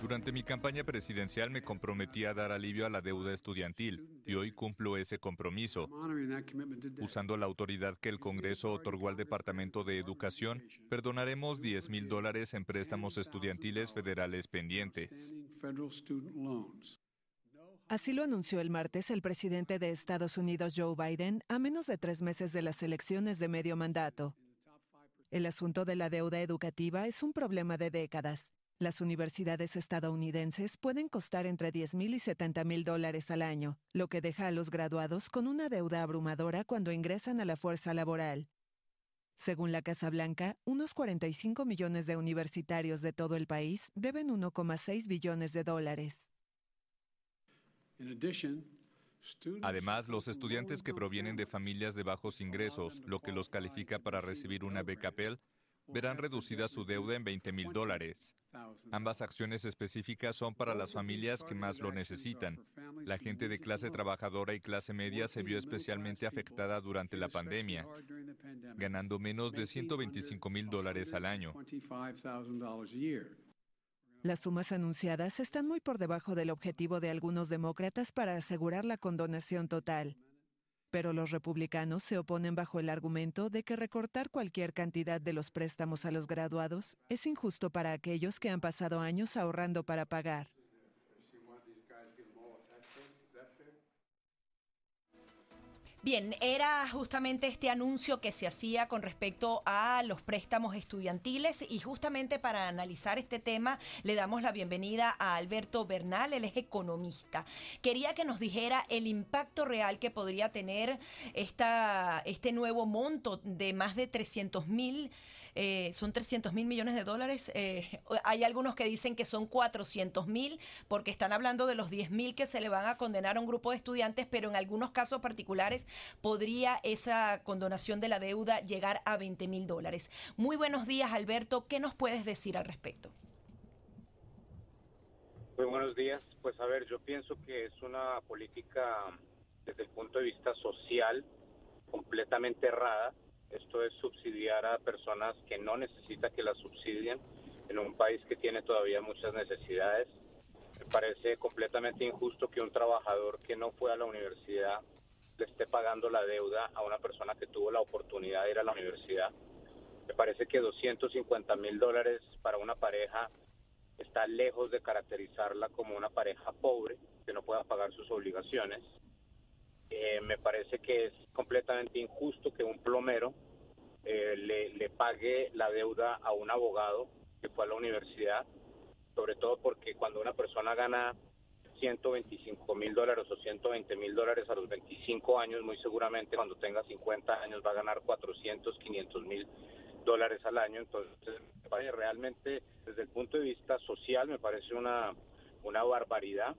Durante mi campaña presidencial me comprometí a dar alivio a la deuda estudiantil y hoy cumplo ese compromiso. Usando la autoridad que el Congreso otorgó al Departamento de Educación, perdonaremos 10 mil dólares en préstamos estudiantiles federales pendientes. Así lo anunció el martes el presidente de Estados Unidos, Joe Biden, a menos de tres meses de las elecciones de medio mandato. El asunto de la deuda educativa es un problema de décadas. Las universidades estadounidenses pueden costar entre 10 mil y 70 mil dólares al año, lo que deja a los graduados con una deuda abrumadora cuando ingresan a la fuerza laboral. Según la Casa Blanca, unos 45 millones de universitarios de todo el país deben 1,6 billones de dólares. Además, los estudiantes que provienen de familias de bajos ingresos, lo que los califica para recibir una beca Pell, verán reducida su deuda en 20 mil dólares. Ambas acciones específicas son para las familias que más lo necesitan. La gente de clase trabajadora y clase media se vio especialmente afectada durante la pandemia, ganando menos de 125 mil dólares al año. Las sumas anunciadas están muy por debajo del objetivo de algunos demócratas para asegurar la condonación total. Pero los republicanos se oponen bajo el argumento de que recortar cualquier cantidad de los préstamos a los graduados es injusto para aquellos que han pasado años ahorrando para pagar. Bien, era justamente este anuncio que se hacía con respecto a los préstamos estudiantiles y justamente para analizar este tema le damos la bienvenida a Alberto Bernal, él es economista. Quería que nos dijera el impacto real que podría tener esta, este nuevo monto de más de 300 mil, eh, son 300 mil millones de dólares. Eh, hay algunos que dicen que son 400 mil porque están hablando de los 10 mil que se le van a condenar a un grupo de estudiantes, pero en algunos casos particulares podría esa condonación de la deuda llegar a 20 mil dólares. Muy buenos días, Alberto. ¿Qué nos puedes decir al respecto? Muy buenos días. Pues a ver, yo pienso que es una política desde el punto de vista social completamente errada. Esto es subsidiar a personas que no necesitan que las subsidien en un país que tiene todavía muchas necesidades. Me parece completamente injusto que un trabajador que no fue a la universidad le esté pagando la deuda a una persona que tuvo la oportunidad de ir a la universidad. Me parece que 250 mil dólares para una pareja está lejos de caracterizarla como una pareja pobre que no pueda pagar sus obligaciones. Eh, me parece que es completamente injusto que un plomero eh, le, pague la deuda a un abogado que fue a la universidad, sobre todo porque cuando una persona gana 125 mil dólares o 120 mil dólares a los 25 años, muy seguramente cuando tenga 50 años va a ganar 400, 500 mil dólares al año. Entonces, realmente desde el punto de vista social me parece una, una barbaridad,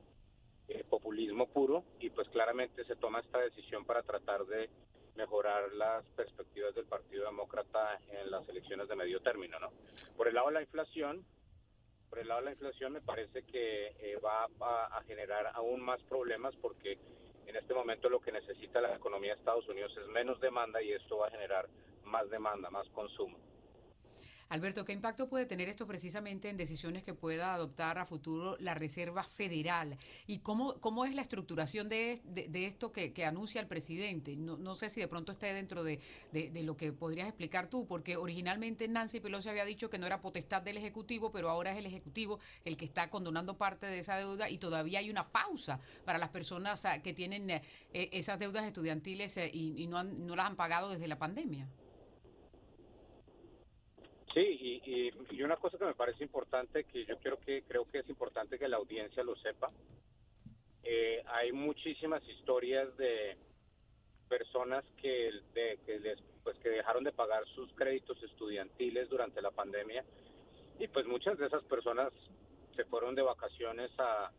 eh, populismo puro, y pues claramente se toma esta decisión para tratar de mejorar las perspectivas del Partido Demócrata en las elecciones de medio término, ¿no? Por el lado de la inflación, por el lado de la inflación me parece que eh, va a, a generar aún más problemas porque en este momento lo que necesita la economía de Estados Unidos es menos demanda y esto va a generar más demanda, más consumo. Alberto, ¿qué impacto puede tener esto precisamente en decisiones que pueda adoptar a futuro la Reserva Federal? ¿Y cómo, cómo es la estructuración de, de, esto que, anuncia el presidente? No, no, sé si de pronto esté dentro de, de, lo que podrías explicar tú, porque originalmente Nancy Pelosi había dicho que no era potestad del Ejecutivo, pero ahora es el Ejecutivo el que está condonando parte de esa deuda y todavía hay una pausa para las personas que tienen eh, esas deudas estudiantiles eh, y, y no, han, no las han pagado desde la pandemia. Sí, y, y, una cosa que me parece importante, que yo quiero que creo que es importante que la audiencia lo sepa, eh, hay muchísimas historias de personas que, que, les, pues, que dejaron de pagar sus créditos estudiantiles durante la pandemia y pues muchas de esas personas se fueron de vacaciones a,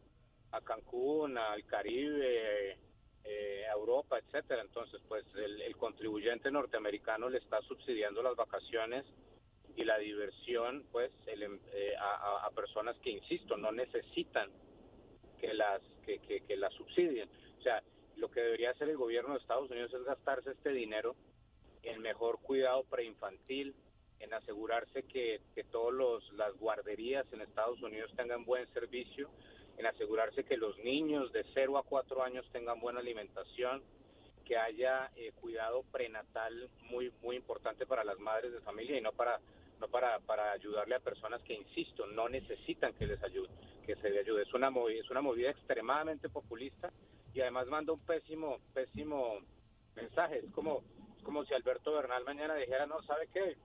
a Cancún, al Caribe, eh, a Europa, etcétera. Entonces, pues el contribuyente norteamericano le está subsidiando las vacaciones y la diversión pues em, eh, a, personas que, insisto, no necesitan que las, que, que, las subsidien. O sea, lo que debería hacer el gobierno de Estados Unidos es gastarse este dinero en mejor cuidado preinfantil, en asegurarse que, que todas las guarderías en Estados Unidos tengan buen servicio, en asegurarse que los niños de 0 a 4 años tengan buena alimentación, que haya eh, cuidado prenatal muy muy importante para las madres de familia y no para no para, para ayudarle a personas que insisto no necesitan que les ayude que se les ayude es una movida es una movida extremadamente populista y además manda un pésimo pésimo mensaje es como es como si Alberto Bernal mañana dijera no sabe qué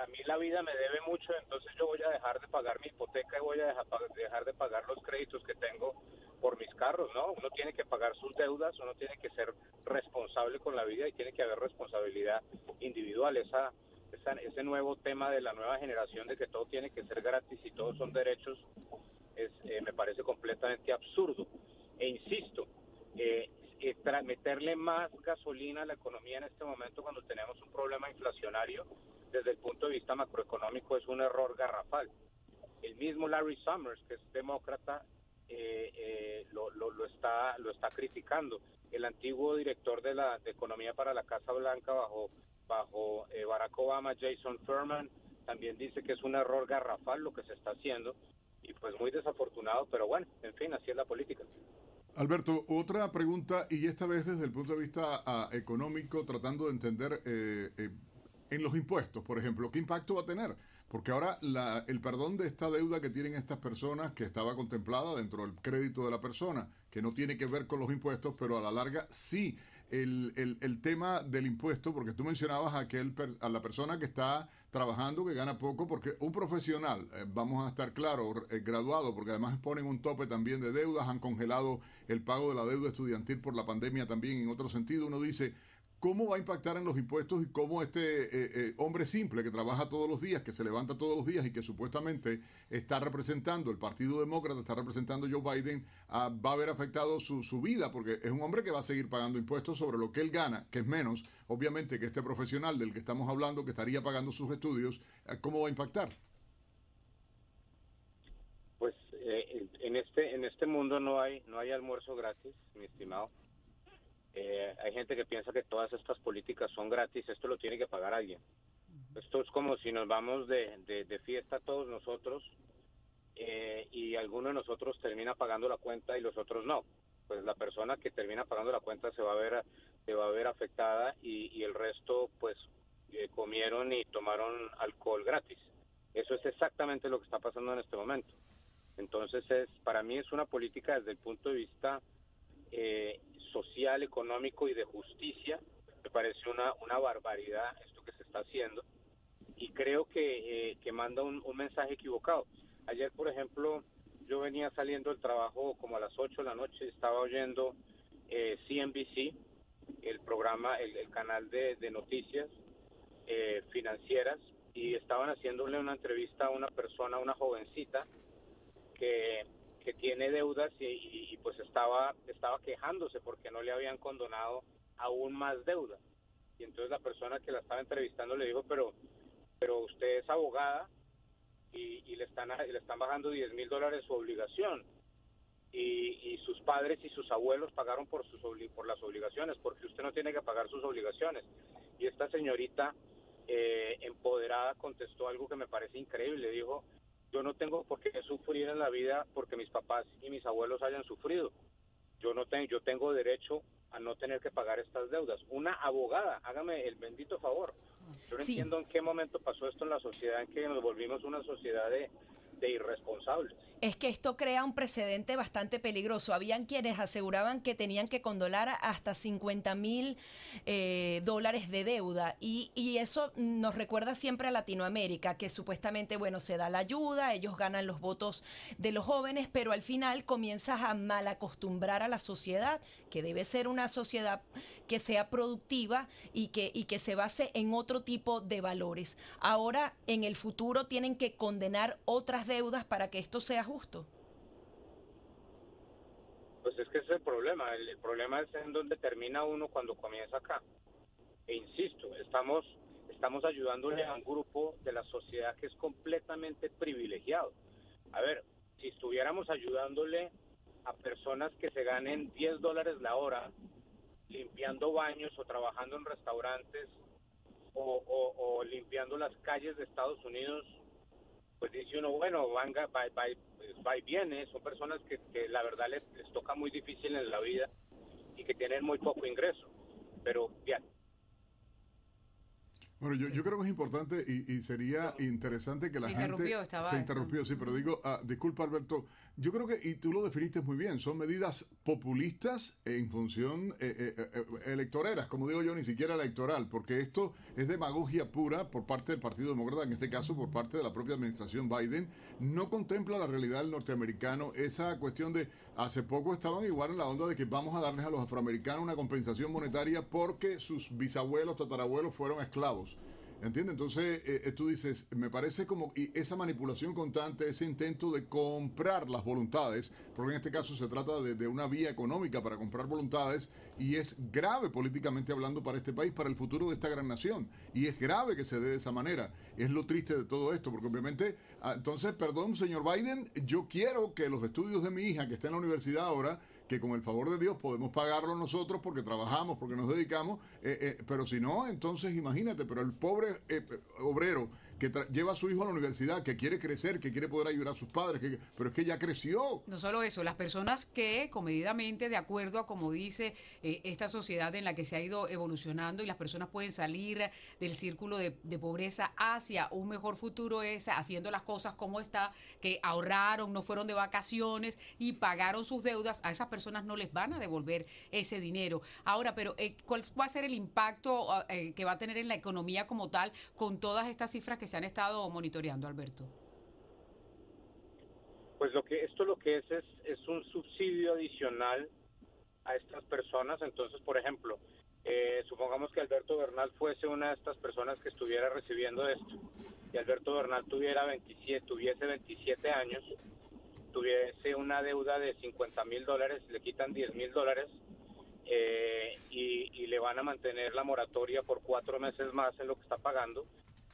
a mí la vida me debe mucho, entonces yo voy a dejar de pagar mi hipoteca y voy a dejar, dejar de pagar los créditos que tengo por mis carros, ¿no? Uno tiene que pagar sus deudas, uno tiene que ser responsable con la vida y tiene que haber responsabilidad individual. Esa, ese nuevo tema de la nueva generación de que todo tiene que ser gratis y todos son derechos, es, eh, me parece completamente absurdo. E insisto, eh, eh meterle más gasolina a la economía en este momento cuando tenemos un problema inflacionario desde el punto de vista macroeconómico es un error garrafal. El mismo Larry Summers, que es demócrata, eh, eh, lo, lo, está, lo está criticando. El antiguo director de la Economía para la Casa Blanca bajo, bajo eh, Barack Obama, Jason Furman, también dice que es un error garrafal lo que se está haciendo y pues muy desafortunado, pero bueno, en fin, así es la política. Alberto, otra pregunta y esta vez desde el punto de vista ah, económico, tratando de entender en los impuestos, por ejemplo, ¿qué impacto va a tener? Porque ahora el perdón de esta deuda que tienen estas personas, que estaba contemplada dentro del crédito de la persona, que no tiene que ver con los impuestos, pero a la larga sí. El, el, tema del impuesto, porque tú mencionabas a, aquel, a la persona que está trabajando, que gana poco, porque un profesional, eh, vamos a estar claros, eh, graduado, porque además ponen un tope también de deudas, han congelado el pago de la deuda estudiantil por la pandemia también en otro sentido, uno dice, ¿Cómo va a impactar en los impuestos y cómo este eh, eh, hombre simple que trabaja todos los días, que se levanta todos los días y que supuestamente está representando el Partido Demócrata, está representando Joe Biden, ah, va a haber afectado su, su, vida? Porque es un hombre que va a seguir pagando impuestos sobre lo que él gana, que es menos, obviamente, que este profesional del que estamos hablando, que estaría pagando sus estudios, ah, ¿cómo va a impactar? Pues eh, en, este, en este mundo no hay, no hay almuerzo gratis, mi estimado eh, hay gente que piensa que todas estas políticas son gratis, esto lo tiene que pagar alguien. Esto es como si nos vamos de, de, fiesta todos nosotros eh, y alguno de nosotros termina pagando la cuenta y los otros no. Pues la persona que termina pagando la cuenta se va a ver, se va a ver afectada y, y el resto pues eh, comieron y tomaron alcohol gratis. Eso es exactamente lo que está pasando en este momento. Entonces es, para mí es una política desde el punto de vista eh, social, económico y de justicia. Me parece una, una barbaridad esto que se está haciendo y creo que, eh, que manda un, mensaje equivocado. Ayer, por ejemplo, yo venía saliendo del trabajo como a las 8 de la noche, estaba oyendo eh, CNBC, el programa, el, canal de, de noticias eh, financieras, y estaban haciéndole una entrevista a una persona, una jovencita, que que tiene deudas y, pues estaba, estaba quejándose porque no le habían condonado aún más deuda. Y entonces la persona que la estaba entrevistando le dijo, pero, pero usted es abogada y, y le, están, le están bajando 10 mil dólares su obligación. Y, y, sus padres y sus abuelos pagaron por, sus, por las obligaciones, porque usted no tiene que pagar sus obligaciones. Y esta señorita eh, empoderada contestó algo que me parece increíble. Dijo, yo no tengo por qué sufrir en la vida porque mis papás y mis abuelos hayan sufrido. Yo no tengo, yo tengo derecho a no tener que pagar estas deudas. Una abogada, hágame el bendito favor. Yo no entiendo en qué momento pasó esto en la sociedad, en que nos volvimos una sociedad de, de irresponsables. Es que esto crea un precedente bastante peligroso. Habían quienes aseguraban que tenían que condolar hasta 50 mil eh, dólares de deuda y, y, eso nos recuerda siempre a Latinoamérica, que supuestamente, bueno, se da la ayuda, ellos ganan los votos de los jóvenes, pero al final comienzas a mal acostumbrar a la sociedad, que debe ser una sociedad que sea productiva y que, y que se base en otro tipo de valores. Ahora, en el futuro, tienen que condenar otras deudas para que esto sea justo? Pues es que ese es el problema. El, problema es en dónde termina uno cuando comienza acá. E insisto, estamos, estamos ayudándole a un grupo de la sociedad que es completamente privilegiado. A ver, si estuviéramos ayudándole a personas que se ganen 10 dólares la hora limpiando baños o trabajando en restaurantes o, limpiando las calles de Estados Unidos, pues dice uno, bueno, van, va, va, y viene, son personas que, la verdad les, les toca muy difícil en la vida y que tienen muy poco ingreso. Pero bien, bueno, yo, yo, creo que es importante y, sería interesante que la gente se interrumpió, sí, pero digo, ah, disculpa Alberto, yo creo que, y tú lo definiste muy bien, son medidas populistas en función eh, eh, eh, electoreras, como digo yo, ni siquiera electoral, porque esto es demagogia pura por parte del Partido Demócrata, en este caso por parte de la propia administración Biden, no contempla la realidad del norteamericano, esa cuestión de, hace poco estaban igual en la onda de que vamos a darles a los afroamericanos una compensación monetaria porque sus bisabuelos, tatarabuelos fueron esclavos. ¿Entiendes? Entonces eh, eh, tú dices, me parece como esa manipulación constante, ese intento de comprar las voluntades, porque en este caso se trata de, una vía económica para comprar voluntades y es grave políticamente hablando para este país, para el futuro de esta gran nación. Y es grave que se dé de esa manera. Es lo triste de todo esto, porque obviamente, ah, entonces, perdón, señor Biden, yo quiero que los estudios de mi hija que está en la universidad ahora, que con el favor de Dios podemos pagarlo nosotros porque trabajamos, porque nos dedicamos, eh, eh, pero si no, entonces imagínate, pero el pobre eh, obrero que lleva a su hijo a la universidad, que quiere crecer, que quiere poder ayudar a sus padres, que, pero es que ya creció. No solo eso, las personas que comedidamente, de acuerdo a como dice eh, esta sociedad en la que se ha ido evolucionando y las personas pueden salir del círculo de, pobreza hacia un mejor futuro es haciendo las cosas como está, que ahorraron, no fueron de vacaciones y pagaron sus deudas, a esas personas no les van a devolver ese dinero. Ahora, pero eh, ¿cuál va a ser el impacto eh, que va a tener en la economía como tal con todas estas cifras que se han estado monitoreando, Alberto? Pues lo que esto lo que es, es un subsidio adicional a estas personas. Entonces, por ejemplo, eh, supongamos que Alberto Bernal fuese una de estas personas que estuviera recibiendo esto y Alberto Bernal tuviera 27, tuviese 27 años, tuviese una deuda de 50 mil dólares, le quitan 10 mil dólares eh, y, le van a mantener la moratoria por cuatro meses más en lo que está pagando.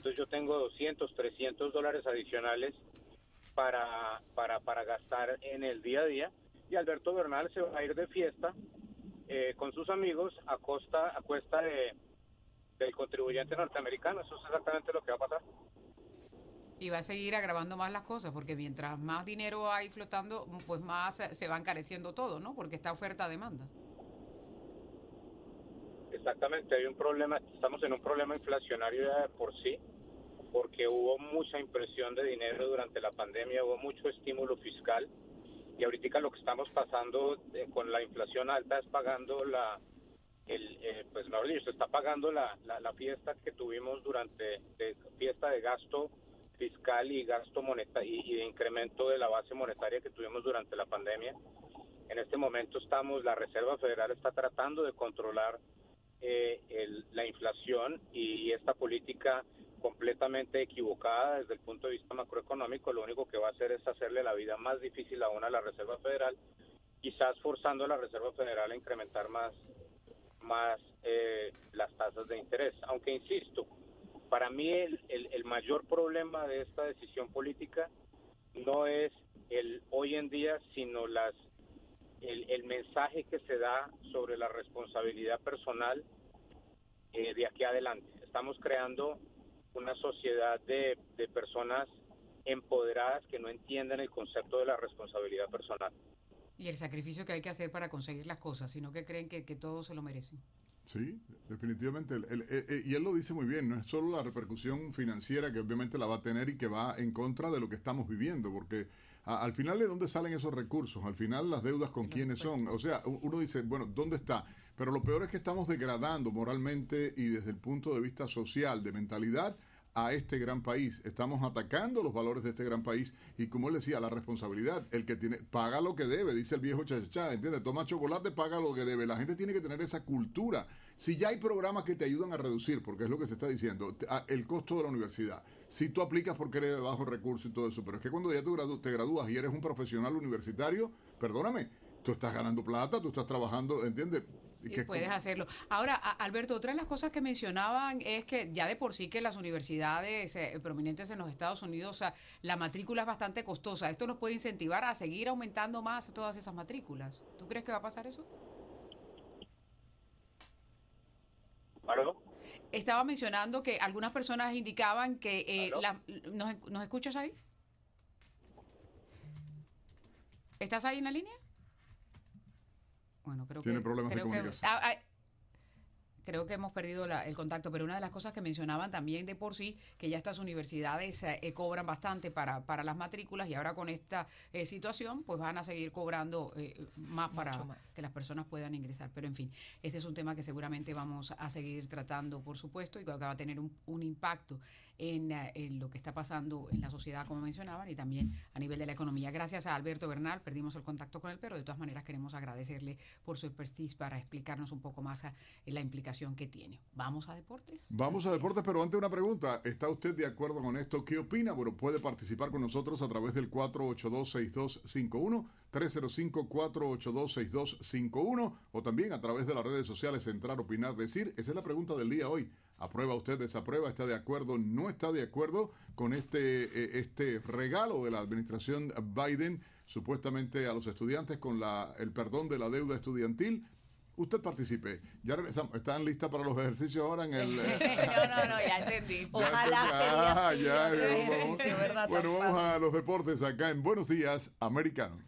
Entonces yo tengo 200, 300 dólares adicionales para, para, para gastar en el día a día y Alberto Bernal se va a ir de fiesta eh, con sus amigos a costa a cuesta de del contribuyente norteamericano. Eso es exactamente lo que va a pasar. Y va a seguir agravando más las cosas, porque mientras más dinero hay flotando, pues más se va encareciendo todo, ¿no? Porque está oferta-demanda. Exactamente, hay un problema, estamos en un problema inflacionario ya de por sí porque hubo mucha impresión de dinero durante la pandemia, hubo mucho estímulo fiscal y ahorita lo que estamos pasando eh, con la inflación alta es pagando la, el, eh, pues mejor dicho, se está pagando la, la, fiesta que tuvimos durante, de, fiesta de gasto fiscal y gasto monetario y, de incremento de la base monetaria que tuvimos durante la pandemia. En este momento estamos, la Reserva Federal está tratando de controlar eh, la inflación y esta política completamente equivocada desde el punto de vista macroeconómico, lo único que va a hacer es hacerle la vida más difícil aún a la Reserva Federal, quizás forzando a la Reserva Federal a incrementar más, más eh, las tasas de interés. Aunque insisto, para mí el, el, mayor problema de esta decisión política no es el hoy en día, sino las el, el mensaje que se da sobre la responsabilidad personal eh, de aquí adelante. Estamos creando una sociedad de, personas empoderadas que no entienden el concepto de la responsabilidad personal. Y el sacrificio que hay que hacer para conseguir las cosas, sino que creen que, que se lo merecen. Sí, definitivamente. Eh, eh, y él lo dice muy bien, no es solo la repercusión financiera que obviamente la va a tener y que va en contra de lo que estamos viviendo, porque al final de dónde salen esos recursos, al final las deudas con quiénes son. O sea, uno dice, bueno, ¿dónde está? Pero lo peor es que estamos degradando moralmente y desde el punto de vista social, de mentalidad, a este gran país. Estamos atacando los valores de este gran país y como él decía, la responsabilidad, el que tiene, paga lo que debe, dice el viejo chachachá, ¿entiendes? Toma chocolate, paga lo que debe. La gente tiene que tener esa cultura. Si ya hay programas que te ayudan a reducir, porque es lo que se está diciendo, el costo de la universidad. Si tú aplicas porque eres de bajo recurso y todo eso, pero es que cuando ya te gradúas y eres un profesional universitario, perdóname, tú estás ganando plata, tú estás trabajando, ¿entiendes? Puedes hacerlo. Ahora, Alberto, otra de las cosas que mencionaban es que ya de por sí que las universidades eh, prominentes en los Estados Unidos, la matrícula es bastante costosa. ¿Esto nos puede incentivar a seguir aumentando más todas esas matrículas? ¿Tú crees que va a pasar eso? Estaba mencionando que algunas personas indicaban que... Eh, ¿nos, ¿Nos escuchas ahí? ¿Estás ahí en la línea? Bueno, creo Tiene problemas de comunicación. Ah, creo que hemos perdido el contacto, pero una de las cosas que mencionaban también de por sí, que ya estas universidades eh, eh, cobran bastante para, para las matrículas y ahora con esta eh, situación, pues van a seguir cobrando más para que las personas puedan ingresar. Pero en fin, este es un tema que seguramente vamos a seguir tratando, por supuesto, y que va a tener un, un impacto eh, en, lo que está pasando en la sociedad, como mencionaban, y también a nivel de la economía. Gracias a Alberto Bernal, perdimos el contacto con él, pero de todas maneras queremos agradecerle por su expertise para explicarnos un poco más a, la implicación que tiene. ¿Vamos a deportes? Vamos a deportes, pero antes una pregunta. ¿Está usted de acuerdo con esto? ¿Qué opina? Bueno, puede participar con nosotros a través del 482-6251. 305-482-6251 o también a través de las redes sociales entrar, opinar, decir. Esa es la pregunta del día hoy. ¿Aprueba usted, desaprueba? ¿Está de acuerdo? ¿No está de acuerdo con este, eh, este regalo de la administración Biden supuestamente a los estudiantes con la, el perdón de la deuda estudiantil? Usted participe. Ya regresamos. ¿Están listas para los ejercicios ahora en el...? no, no, no, ya entendí. Ojalá sería así. bueno, vamos a los deportes acá en Buenos Días, Americano.